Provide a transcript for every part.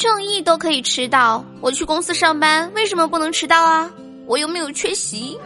正义都可以迟到，我去公司上班为什么不能迟到啊？我又没有缺席。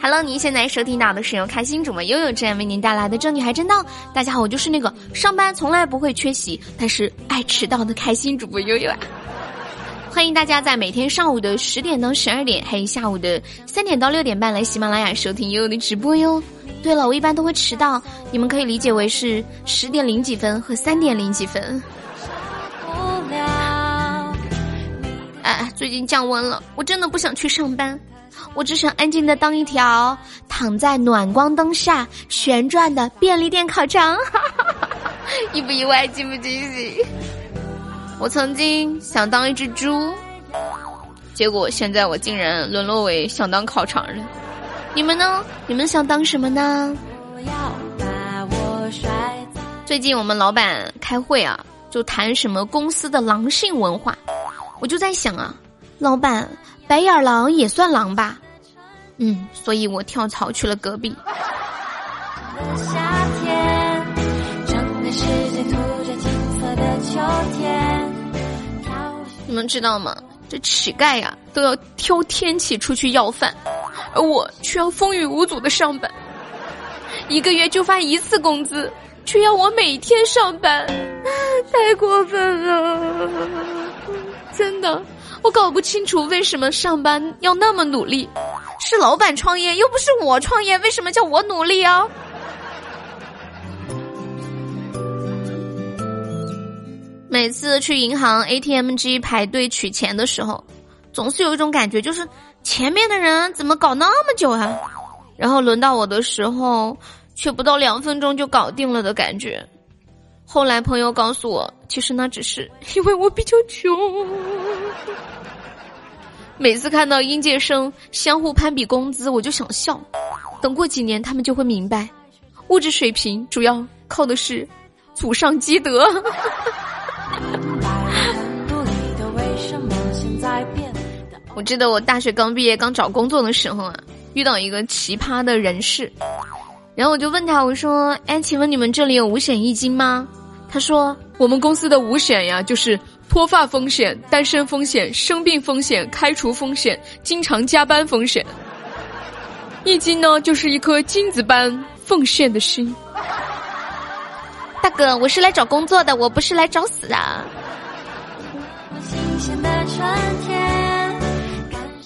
Hello，您现在收听到的是由开心主播悠悠这样为您带来的《正女孩真道》。大家好，我就是那个上班从来不会缺席，但是爱迟到的开心主播悠悠啊！欢迎大家在每天上午的十点到十二点，还有下午的三点到六点半来喜马拉雅收听悠悠的直播哟。对了，我一般都会迟到，你们可以理解为是十点零几分和三点零几分。哎，最近降温了，我真的不想去上班。我只想安静的当一条躺在暖光灯下旋转的便利店烤肠，意不意外，惊不惊喜？我曾经想当一只猪，结果现在我竟然沦落为想当烤肠了。你们呢？你们想当什么呢？最近我们老板开会啊，就谈什么公司的狼性文化，我就在想啊，老板。白眼狼也算狼吧，嗯，所以我跳槽去了隔壁。你们知道吗？这乞丐呀都要挑天气出去要饭，而我却要风雨无阻的上班，一个月就发一次工资，却要我每天上班，太过分了，真的。我搞不清楚为什么上班要那么努力，是老板创业又不是我创业，为什么叫我努力啊？每次去银行 ATM 机排队取钱的时候，总是有一种感觉，就是前面的人怎么搞那么久啊？然后轮到我的时候，却不到两分钟就搞定了的感觉。后来朋友告诉我，其实那只是因为我比较穷。每次看到应届生相互攀比工资，我就想笑。等过几年，他们就会明白，物质水平主要靠的是祖上积德。我记得我大学刚毕业刚找工作的时候啊，遇到一个奇葩的人士，然后我就问他，我说：“哎，请问你们这里有五险一金吗？”他说：“我们公司的五险呀，就是。”脱发风险、单身风险、生病风险、开除风险、经常加班风险。一金呢，就是一颗金子般奉献的心。大哥，我是来找工作的，我不是来找死啊！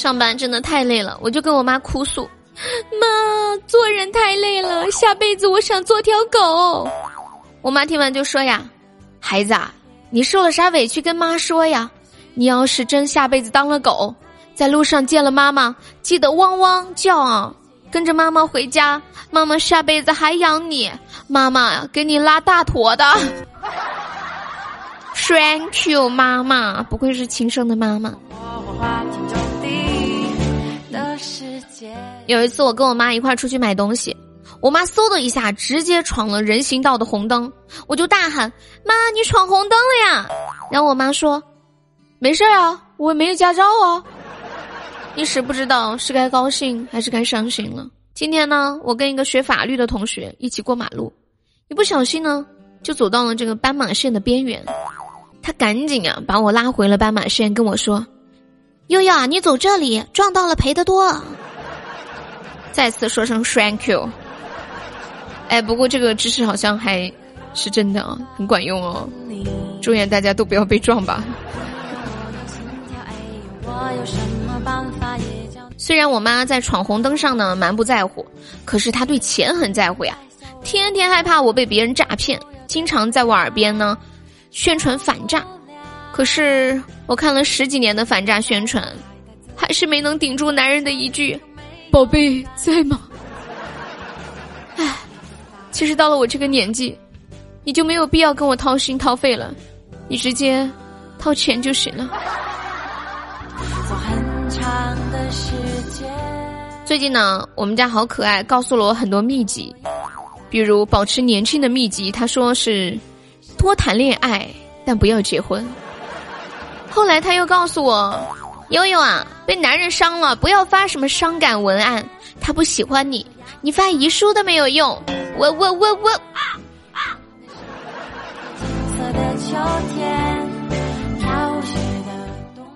上班真的太累了，我就跟我妈哭诉：“妈，做人太累了，下辈子我想做条狗。”我妈听完就说：“呀，孩子啊。”你受了啥委屈跟妈说呀？你要是真下辈子当了狗，在路上见了妈妈，记得汪汪叫啊，跟着妈妈回家，妈妈下辈子还养你，妈妈呀给你拉大坨的。Thank you，妈妈，不愧是亲生的妈妈。有一次我跟我妈一块出去买东西。我妈嗖的一下直接闯了人行道的红灯，我就大喊：“妈，你闯红灯了呀！”然后我妈说：“没事啊，我也没有驾照啊。”一时不知道是该高兴还是该伤心了。今天呢，我跟一个学法律的同学一起过马路，一不小心呢就走到了这个斑马线的边缘，他赶紧啊把我拉回了斑马线，跟我说：“悠悠，你走这里撞到了赔得多。”再次说声 thank you。哎，不过这个知识好像还是真的，很管用哦。祝愿大家都不要被撞吧。虽然我妈在闯红灯上呢蛮不在乎，可是她对钱很在乎呀，天天害怕我被别人诈骗，经常在我耳边呢宣传反诈。可是我看了十几年的反诈宣传，还是没能顶住男人的一句“宝贝在吗”。其实到了我这个年纪，你就没有必要跟我掏心掏肺了，你直接掏钱就行了。最近呢，我们家好可爱，告诉了我很多秘籍，比如保持年轻的秘籍，他说是多谈恋爱，但不要结婚。后来他又告诉我，悠悠啊，被男人伤了，不要发什么伤感文案，他不喜欢你，你发遗书都没有用。我我我我，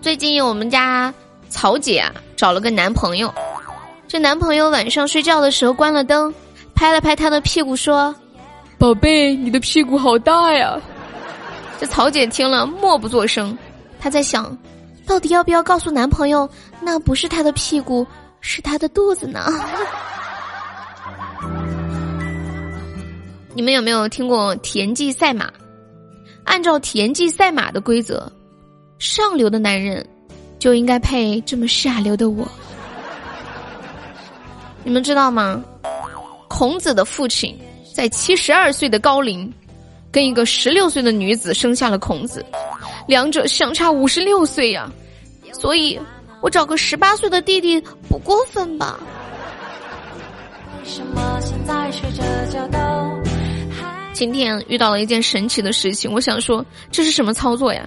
最近我们家曹姐啊找了个男朋友，这男朋友晚上睡觉的时候关了灯，拍了拍她的屁股说：“宝贝，你的屁股好大呀。”这曹姐听了默不作声，她在想，到底要不要告诉男朋友那不是他的屁股，是他的肚子呢？你们有没有听过田忌赛马？按照田忌赛马的规则，上流的男人就应该配这么下流的我。你们知道吗？孔子的父亲在七十二岁的高龄，跟一个十六岁的女子生下了孔子，两者相差五十六岁呀。所以，我找个十八岁的弟弟不过分吧？今天遇到了一件神奇的事情，我想说这是什么操作呀？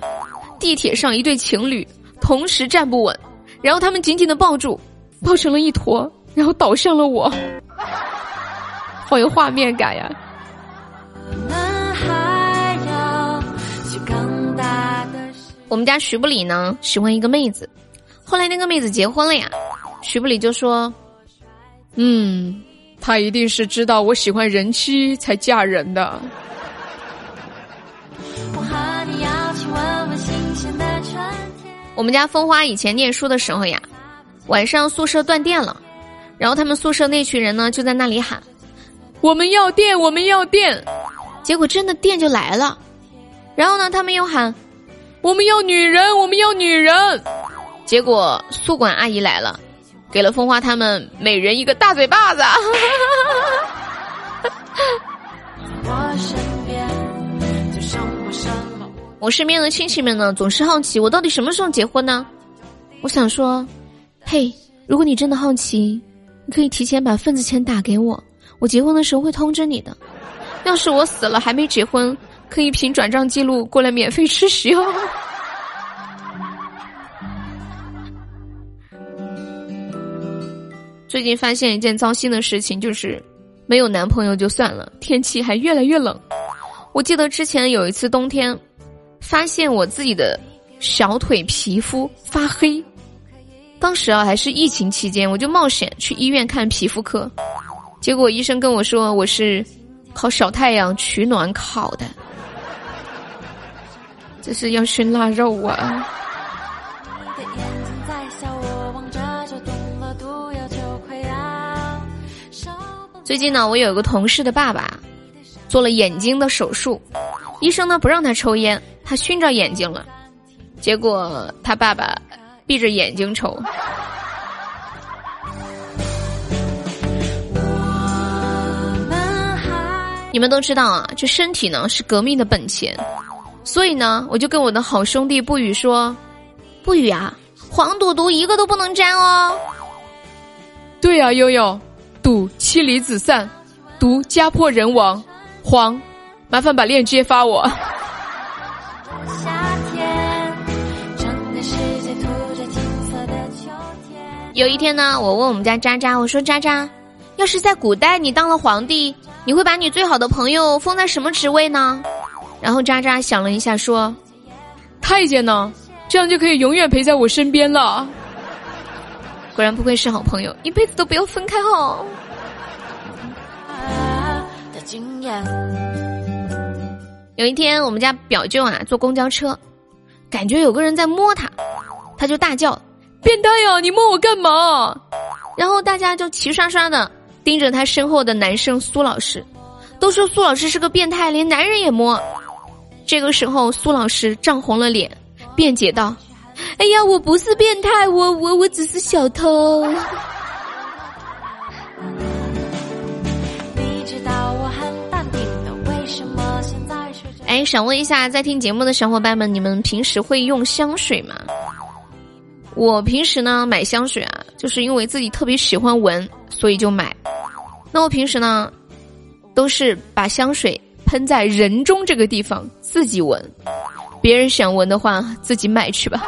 地铁上一对情侣同时站不稳，然后他们紧紧的抱住，抱成了一坨，然后倒向了我，好有画面感呀！我们家徐不理呢喜欢一个妹子，后来那个妹子结婚了呀，徐不理就说：“嗯。”他一定是知道我喜欢人妻才嫁人的。我们家风花以前念书的时候呀，晚上宿舍断电了，然后他们宿舍那群人呢就在那里喊：“我们要电，我们要电！”结果真的电就来了，然后呢他们又喊：“我们要女人，我们要女人！”结果宿管阿姨来了。给了风花他们每人一个大嘴巴子。我身边的亲戚们呢，总是好奇我到底什么时候结婚呢？我想说，嘿，如果你真的好奇，你可以提前把份子钱打给我，我结婚的时候会通知你的。要是我死了还没结婚，可以凭转账记录过来免费吃席哦。最近发现一件糟心的事情，就是没有男朋友就算了，天气还越来越冷。我记得之前有一次冬天，发现我自己的小腿皮肤发黑，当时啊还是疫情期间，我就冒险去医院看皮肤科，结果医生跟我说我是靠小太阳取暖烤的，这是要熏腊肉啊。最近呢，我有一个同事的爸爸做了眼睛的手术，医生呢不让他抽烟，他熏着眼睛了，结果他爸爸闭着眼睛抽。你们都知道啊，这身体呢是革命的本钱，所以呢，我就跟我的好兄弟不语说，不语啊，黄赌毒一个都不能沾哦。对呀，悠悠。赌妻离子散，毒家破人亡，黄，麻烦把链接发我。有一天呢，我问我们家渣渣，我说渣渣，要是在古代你当了皇帝，你会把你最好的朋友封在什么职位呢？然后渣渣想了一下说，太监呢，这样就可以永远陪在我身边了。果然不愧是好朋友，一辈子都不要分开哦。有一天，我们家表舅啊坐公交车，感觉有个人在摸他，他就大叫：“变态呀！你摸我干嘛？”然后大家就齐刷刷的盯着他身后的男生苏老师，都说苏老师是个变态，连男人也摸。这个时候，苏老师涨红了脸，辩解道。哎呀，我不是变态，我我我只是小偷。哎，想问一下，在听节目的小伙伴们，你们平时会用香水吗？我平时呢买香水啊，就是因为自己特别喜欢闻，所以就买。那我平时呢，都是把香水喷在人中这个地方自己闻，别人想闻的话自己买去吧。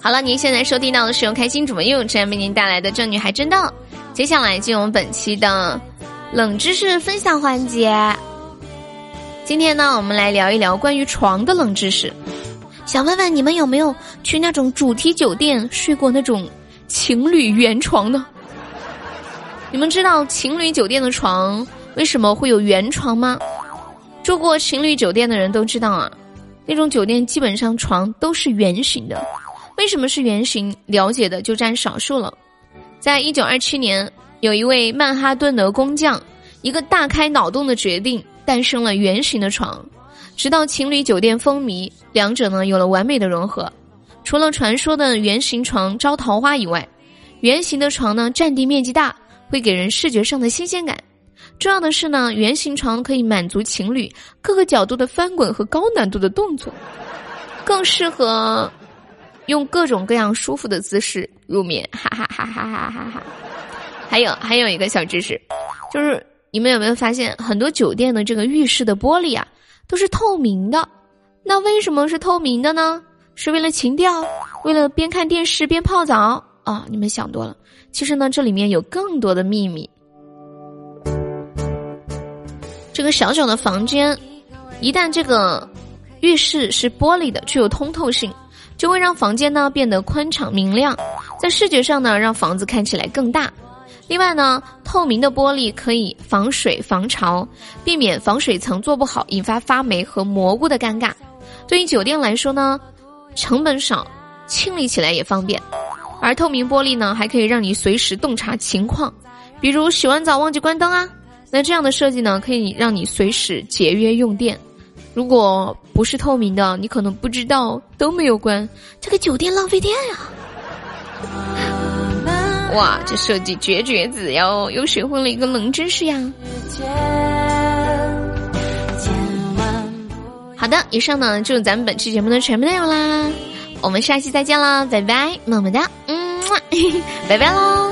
好了，您现在收听到的是由开心主播悠悠这样为您带来的《正女孩真道》，接下来进入我们本期的冷知识分享环节。今天呢，我们来聊一聊关于床的冷知识。想问问你们有没有去那种主题酒店睡过那种情侣圆床呢？你们知道情侣酒店的床为什么会有圆床吗？住过情侣酒店的人都知道啊，那种酒店基本上床都是圆形的。为什么是圆形？了解的就占少数了。在一九二七年，有一位曼哈顿的工匠，一个大开脑洞的决定，诞生了圆形的床。直到情侣酒店风靡，两者呢有了完美的融合。除了传说的圆形床招桃花以外，圆形的床呢占地面积大，会给人视觉上的新鲜感。重要的是呢，圆形床可以满足情侣各个角度的翻滚和高难度的动作，更适合用各种各样舒服的姿势入眠。哈哈哈哈哈哈哈！还有还有一个小知识，就是你们有没有发现，很多酒店的这个浴室的玻璃啊？都是透明的，那为什么是透明的呢？是为了情调，为了边看电视边泡澡啊？你们想多了。其实呢，这里面有更多的秘密。这个小小的房间，一旦这个浴室是玻璃的，具有通透性，就会让房间呢变得宽敞明亮，在视觉上呢让房子看起来更大。另外呢，透明的玻璃可以防水防潮，避免防水层做不好引发发霉和蘑菇的尴尬。对于酒店来说呢，成本少，清理起来也方便。而透明玻璃呢，还可以让你随时洞察情况，比如洗完澡忘记关灯啊。那这样的设计呢，可以让你随时节约用电。如果不是透明的，你可能不知道都没有关，这个酒店浪费电呀。哇，这设计绝绝子哟！又学会了一个冷知识呀。好的，以上呢就是咱们本期节目的全部内容啦。我们下期再见了，拜拜，么么哒，嗯，拜拜喽。